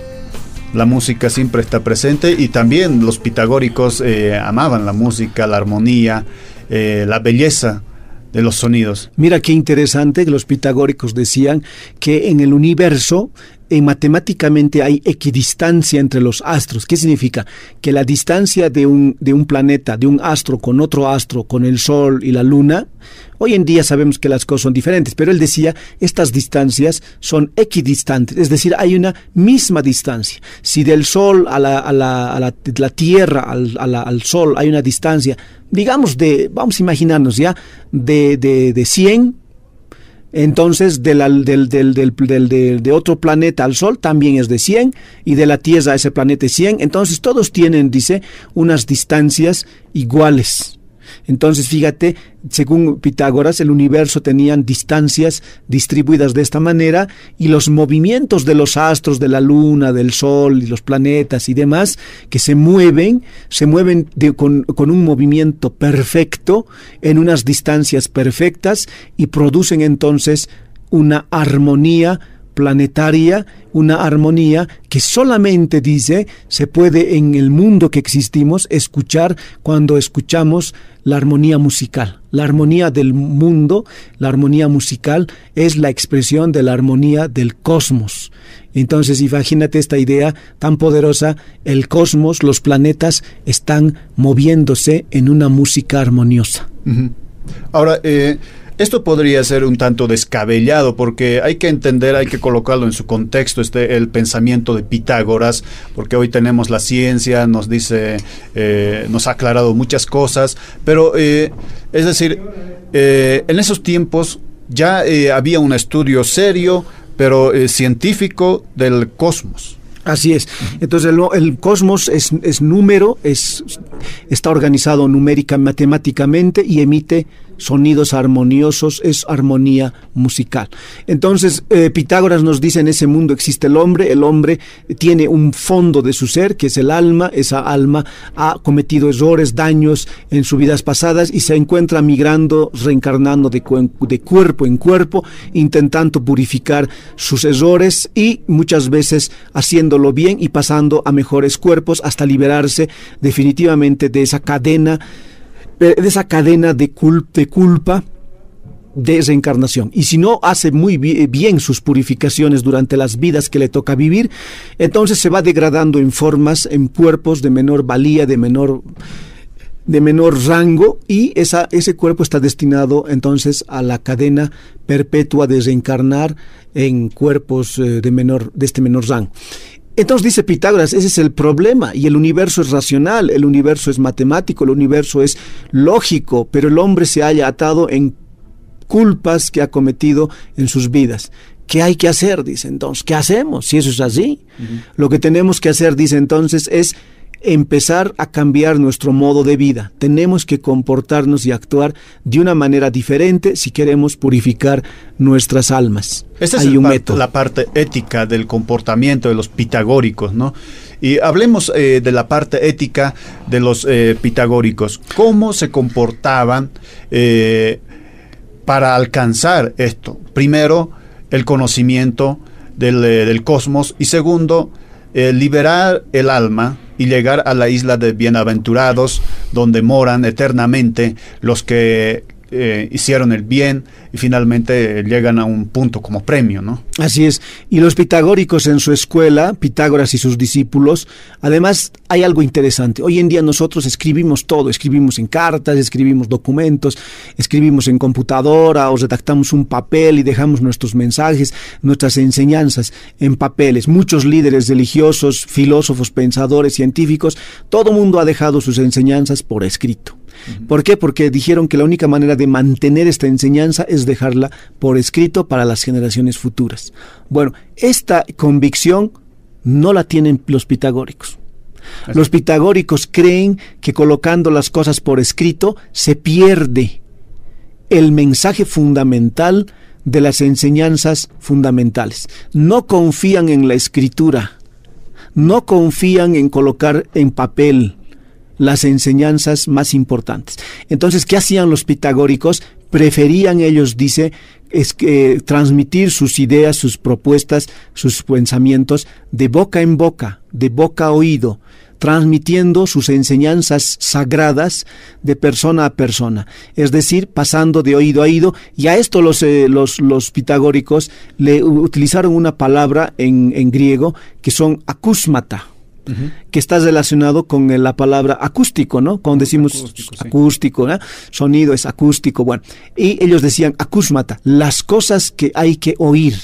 La música siempre está presente y también los pitagóricos eh, amaban la música, la armonía, la belleza de los sonidos. Mira qué interesante que los pitagóricos decían que en el universo en matemáticamente hay equidistancia entre los astros. ¿Qué significa? Que la distancia de un, de un planeta, de un astro con otro astro, con el Sol y la Luna, hoy en día sabemos que las cosas son diferentes, pero él decía, estas distancias son equidistantes, es decir, hay una misma distancia. Si del Sol a la, a la, a la, la Tierra, al, al, Sol, hay una distancia, digamos de, vamos a imaginarnos ya, de, de, de 100 entonces del, del, del, del, de otro planeta al Sol también es de 100 y de la Tierra a ese planeta es 100. Entonces todos tienen, dice, unas distancias iguales. Entonces, fíjate, según Pitágoras, el universo tenían distancias distribuidas de esta manera y los movimientos de los astros, de la luna, del sol y los planetas y demás, que se mueven, se mueven con, con un movimiento perfecto en unas distancias perfectas y producen entonces una armonía planetaria, una armonía que solamente dice se puede en el mundo que existimos escuchar cuando escuchamos la armonía musical. La armonía del mundo, la armonía musical es la expresión de la armonía del cosmos. Entonces imagínate esta idea tan poderosa, el cosmos, los planetas están moviéndose en una música armoniosa. Ahora, eh, esto podría ser un tanto descabellado porque hay que entender, hay que colocarlo en su contexto, este, el pensamiento de Pitágoras, porque hoy tenemos la ciencia, nos dice, eh, nos ha aclarado muchas cosas, pero eh, es decir, eh, en esos tiempos ya había un estudio serio, pero científico del cosmos. Así es. Entonces el, cosmos es, es, número, es, está organizado numérica, matemáticamente y emite sonidos armoniosos, es armonía musical. Entonces, eh, Pitágoras nos dice, en ese mundo existe el hombre, el hombre tiene un fondo de su ser, que es el alma, esa alma ha cometido errores, daños en sus vidas pasadas y se encuentra migrando, reencarnando de, de cuerpo en cuerpo, intentando purificar sus errores y muchas veces haciéndolo bien y pasando a mejores cuerpos hasta liberarse definitivamente de esa cadena de esa cadena de, de culpa de reencarnación. Y si no hace muy bien sus purificaciones durante las vidas que le toca vivir, entonces se va degradando en formas, en cuerpos de menor valía, de menor de menor rango y esa, ese cuerpo está destinado entonces a la cadena perpetua de reencarnar en cuerpos eh, de menor de este menor rango. Entonces dice Pitágoras, ese es el problema, y el universo es racional, el universo es matemático, el universo es lógico, pero el hombre se haya atado en culpas que ha cometido en sus vidas. ¿Qué hay que hacer? Dice entonces, ¿qué hacemos si eso es así? Lo que tenemos que hacer, dice entonces, es empezar a cambiar nuestro modo de vida. Tenemos que comportarnos y actuar de una manera diferente si queremos purificar nuestras almas. Esta es la parte ética del comportamiento de los pitagóricos, ¿no? Y hablemos eh, de la parte ética de los eh, pitagóricos. ¿Cómo se comportaban eh, para alcanzar esto? Primero, el conocimiento del, del cosmos y segundo, liberar el alma y llegar a la isla de bienaventurados, donde moran eternamente los que eh, hicieron el bien y finalmente llegan a un punto como premio, ¿no? Así es. Y los pitagóricos en su escuela, Pitágoras y sus discípulos, además hay algo interesante. Hoy en día nosotros escribimos todo, escribimos en cartas, escribimos documentos, escribimos en computadora o redactamos un papel y dejamos nuestros mensajes, nuestras enseñanzas en papeles. Muchos líderes religiosos, filósofos, pensadores, científicos, todo mundo ha dejado sus enseñanzas por escrito. ¿Por qué? Porque dijeron que la única manera de mantener esta enseñanza es dejarla por escrito para las generaciones futuras. Bueno, esta convicción no la tienen los pitagóricos. Los pitagóricos creen que colocando las cosas por escrito se pierde el mensaje fundamental de las enseñanzas fundamentales. No confían en la escritura, no confían en colocar en papel las enseñanzas más importantes. Entonces, ¿qué hacían los pitagóricos? Preferían ellos, dice, es que transmitir sus ideas, sus propuestas, sus pensamientos de boca en boca, de boca a oído, transmitiendo sus enseñanzas sagradas de persona a persona, es decir, pasando de oído a oído, y a esto los, eh, los, pitagóricos le utilizaron una palabra en, en griego que son acúsmata, que está relacionado con la palabra acústico, ¿no? Cuando decimos acústico, sonido es acústico, bueno. Y ellos decían acúsmata, las cosas que hay que oír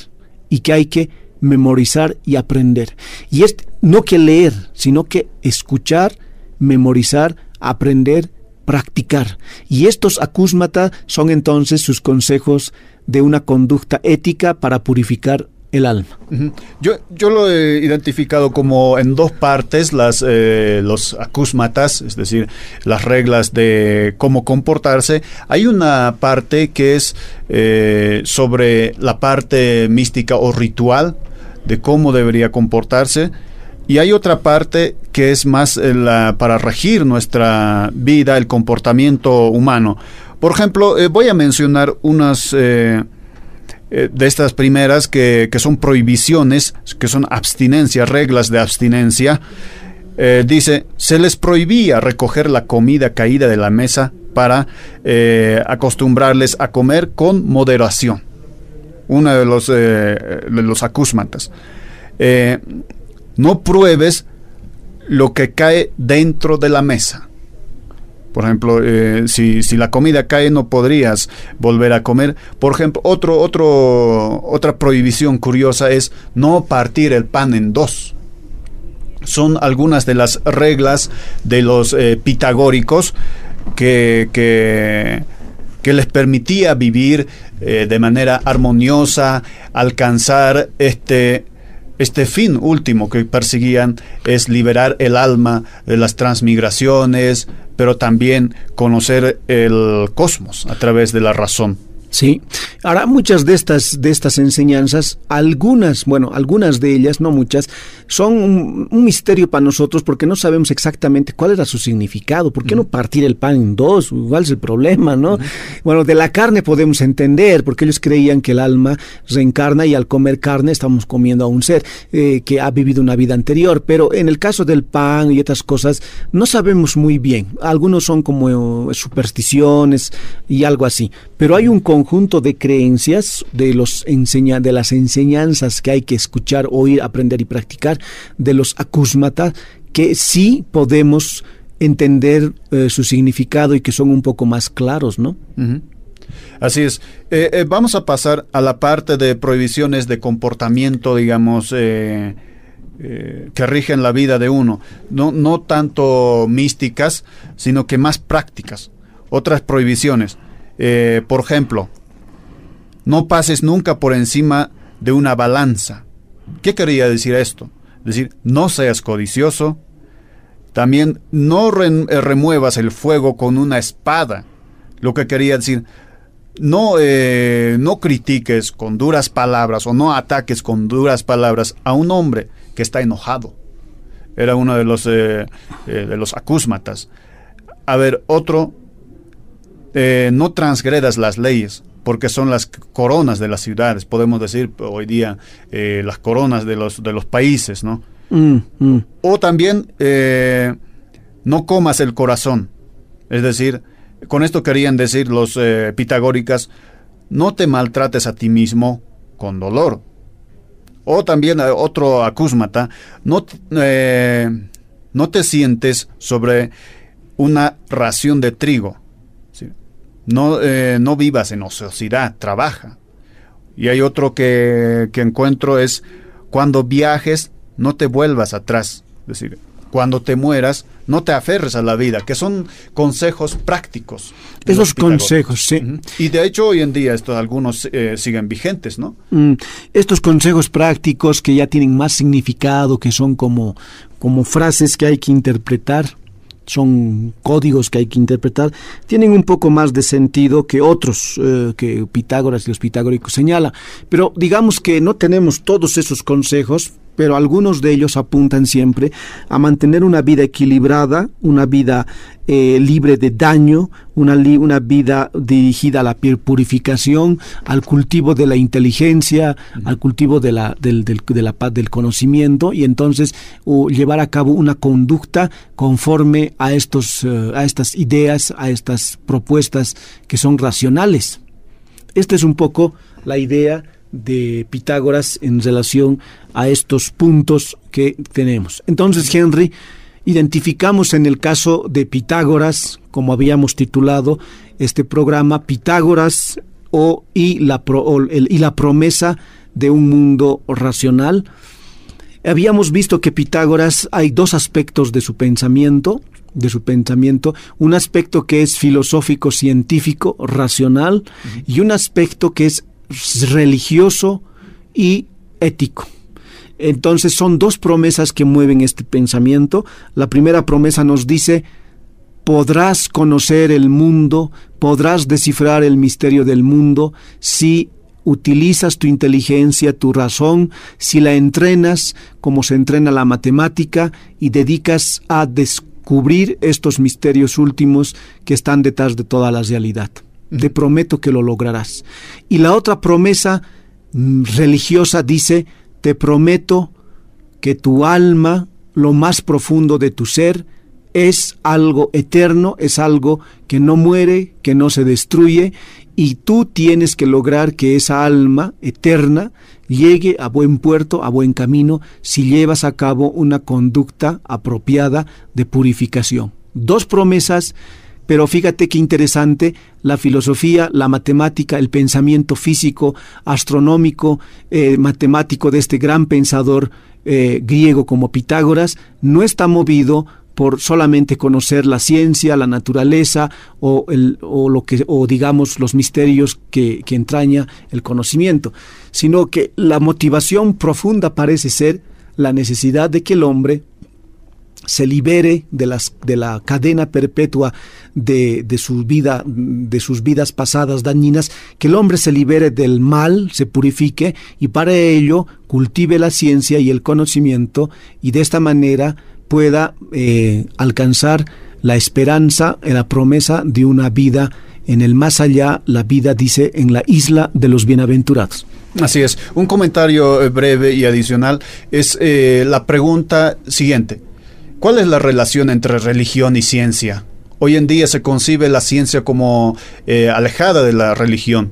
y que hay que memorizar y aprender. Y es no que leer, sino que escuchar, memorizar, aprender, practicar. Y estos acúsmata son entonces sus consejos de una conducta ética para purificar el alma. yo, yo lo he identificado como en dos partes, las, eh, los acúsmatas, es decir, las reglas de cómo comportarse. Hay una parte que es eh, sobre la parte mística o ritual de cómo debería comportarse. Y hay otra parte que es más eh, la, para regir nuestra vida, el comportamiento humano. Por ejemplo, voy a mencionar unas eh, de estas primeras que, son prohibiciones, que son abstinencias, reglas de abstinencia, eh, dice, se les prohibía recoger la comida caída de la mesa para eh, acostumbrarles a comer con moderación. Uno de los, de los acúsmatas. no pruebes lo que cae dentro de la mesa. Por ejemplo, eh, si, la comida cae no podrías volver a comer. Por ejemplo, otro, otro, otra prohibición curiosa es no partir el pan en dos. Son algunas de las reglas de los eh, pitagóricos que, que, les permitía vivir eh, de manera armoniosa, alcanzar este, este fin último que perseguían es liberar el alma de las transmigraciones, pero también conocer el cosmos a través de la razón. Sí. Ahora, muchas de estas, de estas enseñanzas, algunas, bueno, algunas de ellas, no muchas, son un, misterio para nosotros porque no sabemos exactamente cuál era su significado. ¿Por qué no partir el pan en dos? ¿Cuál es el problema, no? Bueno, de la carne podemos entender, porque ellos creían que el alma reencarna y al comer carne estamos comiendo a un ser eh, que ha vivido una vida anterior. Pero en el caso del pan y otras cosas, no sabemos muy bien. Algunos son como eh, supersticiones y algo así. Pero hay un conjunto de creencias, de, los enseña, de las enseñanzas que hay que escuchar, oír, aprender y practicar, de los acúsmatas, que sí podemos entender eh, su significado y que son un poco más claros, ¿no? Así es. Eh, eh, vamos a pasar a la parte de prohibiciones de comportamiento, digamos, que rigen la vida de uno, no, no tanto místicas, sino que más prácticas. Otras prohibiciones, eh, por ejemplo, no pases nunca por encima de una balanza. ¿Qué quería decir esto? Es decir, no seas codicioso. También no eh, remuevas el fuego con una espada. Lo que quería decir, no, no critiques con duras palabras o no ataques con duras palabras a un hombre que está enojado. Era uno de los, eh, eh, de los acúsmatas. A ver, otro, eh, no transgredas las leyes, porque son las coronas de las ciudades, podemos decir hoy día las coronas de los, de los países, ¿no? Mm, mm. O también no comas el corazón, es decir, con esto querían decir los pitagóricas, no te maltrates a ti mismo con dolor, o también eh, otro acúsmata, no, eh, no te sientes sobre una ración de trigo. No, eh, no vivas en ociosidad, trabaja. Y hay otro que, que encuentro es, cuando viajes, no te vuelvas atrás. Es decir, cuando te mueras, no te aferres a la vida, que son consejos prácticos. Esos consejos, sí. Y de hecho hoy en día estos algunos eh, siguen vigentes, ¿no? Mm, estos consejos prácticos que ya tienen más significado, que son como, como frases que hay que interpretar, son códigos que hay que interpretar, tienen un poco más de sentido que otros eh, que Pitágoras y los pitagóricos señalan. Pero digamos que no tenemos todos esos consejos, pero algunos de ellos apuntan siempre a mantener una vida equilibrada, una vida eh, libre de daño, una, vida dirigida a la purificación, al cultivo de la inteligencia, al cultivo de la, del, de la paz del conocimiento y entonces llevar a cabo una conducta conforme a, estos, eh, a estas ideas, a estas propuestas que son racionales. Esta es un poco la idea de Pitágoras en relación a estos puntos que tenemos. Entonces, Henry, identificamos en el caso de Pitágoras, como habíamos titulado este programa, Pitágoras o, y, la y la promesa de un mundo racional. Habíamos visto que Pitágoras hay dos aspectos de su pensamiento, de su pensamiento, un aspecto que es filosófico, científico, racional, y un aspecto que es religioso y ético. Entonces son dos promesas que mueven este pensamiento. La primera promesa nos dice, podrás conocer el mundo, podrás descifrar el misterio del mundo si utilizas tu inteligencia, tu razón, si la entrenas como se entrena la matemática y dedicas a descubrir estos misterios últimos que están detrás de toda la realidad. Te prometo que lo lograrás. Y la otra promesa mm, religiosa dice, te prometo que tu alma, lo más profundo de tu ser, es algo eterno, es algo que no muere, que no se destruye, y tú tienes que lograr que esa alma eterna llegue a buen puerto, a buen camino, si llevas a cabo una conducta apropiada de purificación. Dos promesas pero fíjate qué interesante, la filosofía, la matemática, el pensamiento físico, astronómico, eh, matemático de este gran pensador eh, griego como Pitágoras, no está movido por solamente conocer la ciencia, la naturaleza o, el, o lo que, o digamos los misterios que, que entraña el conocimiento, sino que la motivación profunda parece ser la necesidad de que el hombre se libere de, las, de la cadena perpetua de, de, su vida, de sus vidas pasadas dañinas, que el hombre se libere del mal, se purifique y para ello cultive la ciencia y el conocimiento y de esta manera pueda eh, alcanzar la esperanza la promesa de una vida en el más allá, la vida dice en la isla de los bienaventurados. Así es. Un comentario eh, breve y adicional es eh, la pregunta siguiente. ¿Cuál es la relación entre religión y ciencia? Hoy en día se concibe la ciencia como eh, alejada de la religión.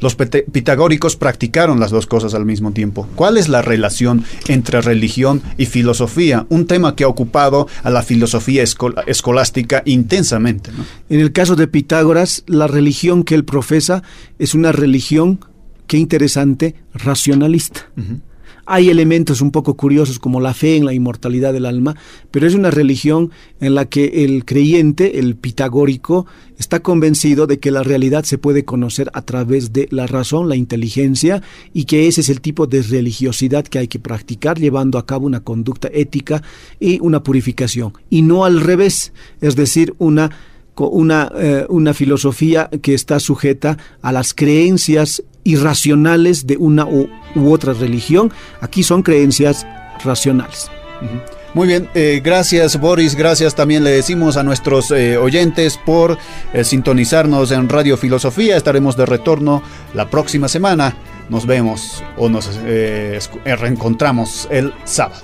Los pitagóricos practicaron las dos cosas al mismo tiempo. ¿Cuál es la relación entre religión y filosofía? Un tema que ha ocupado a la filosofía escolástica intensamente. En el caso de Pitágoras, la religión que él profesa es una religión, qué interesante, racionalista. Hay elementos un poco curiosos como la fe en la inmortalidad del alma, pero es una religión en la que el creyente, el pitagórico, está convencido de que la realidad se puede conocer a través de la razón, la inteligencia, y que ese es el tipo de religiosidad que hay que practicar llevando a cabo una conducta ética y una purificación, y no al revés, es decir, una una, eh, una filosofía que está sujeta a las creencias irracionales de una u, otra religión. Aquí son creencias racionales. Muy bien, eh, gracias Boris, gracias también le decimos a nuestros eh, oyentes por sintonizarnos en Radio Filosofía. Estaremos de retorno la próxima semana. Nos vemos o nos reencontramos el sábado.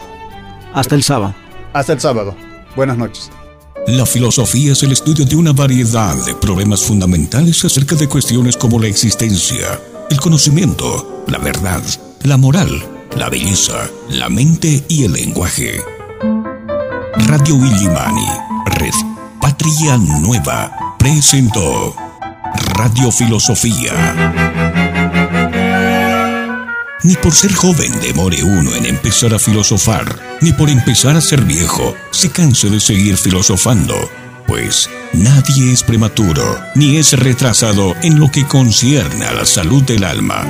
Hasta el sábado. Hasta el sábado. Buenas noches. La filosofía es el estudio de una variedad de problemas fundamentales acerca de cuestiones como la existencia, el conocimiento, la verdad, la moral, la belleza, la mente y el lenguaje. Radio Willimani, Red Patria Nueva, presentó Radio Filosofía. Ni por ser joven demore uno en empezar a filosofar, ni por empezar a ser viejo se canse de seguir filosofando, pues nadie es prematuro ni es retrasado en lo que concierne a la salud del alma.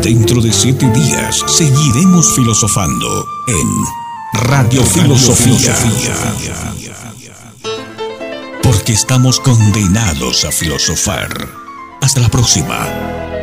Dentro de siete días seguiremos filosofando en Radio Filosofía. Porque estamos condenados a filosofar. Hasta la próxima.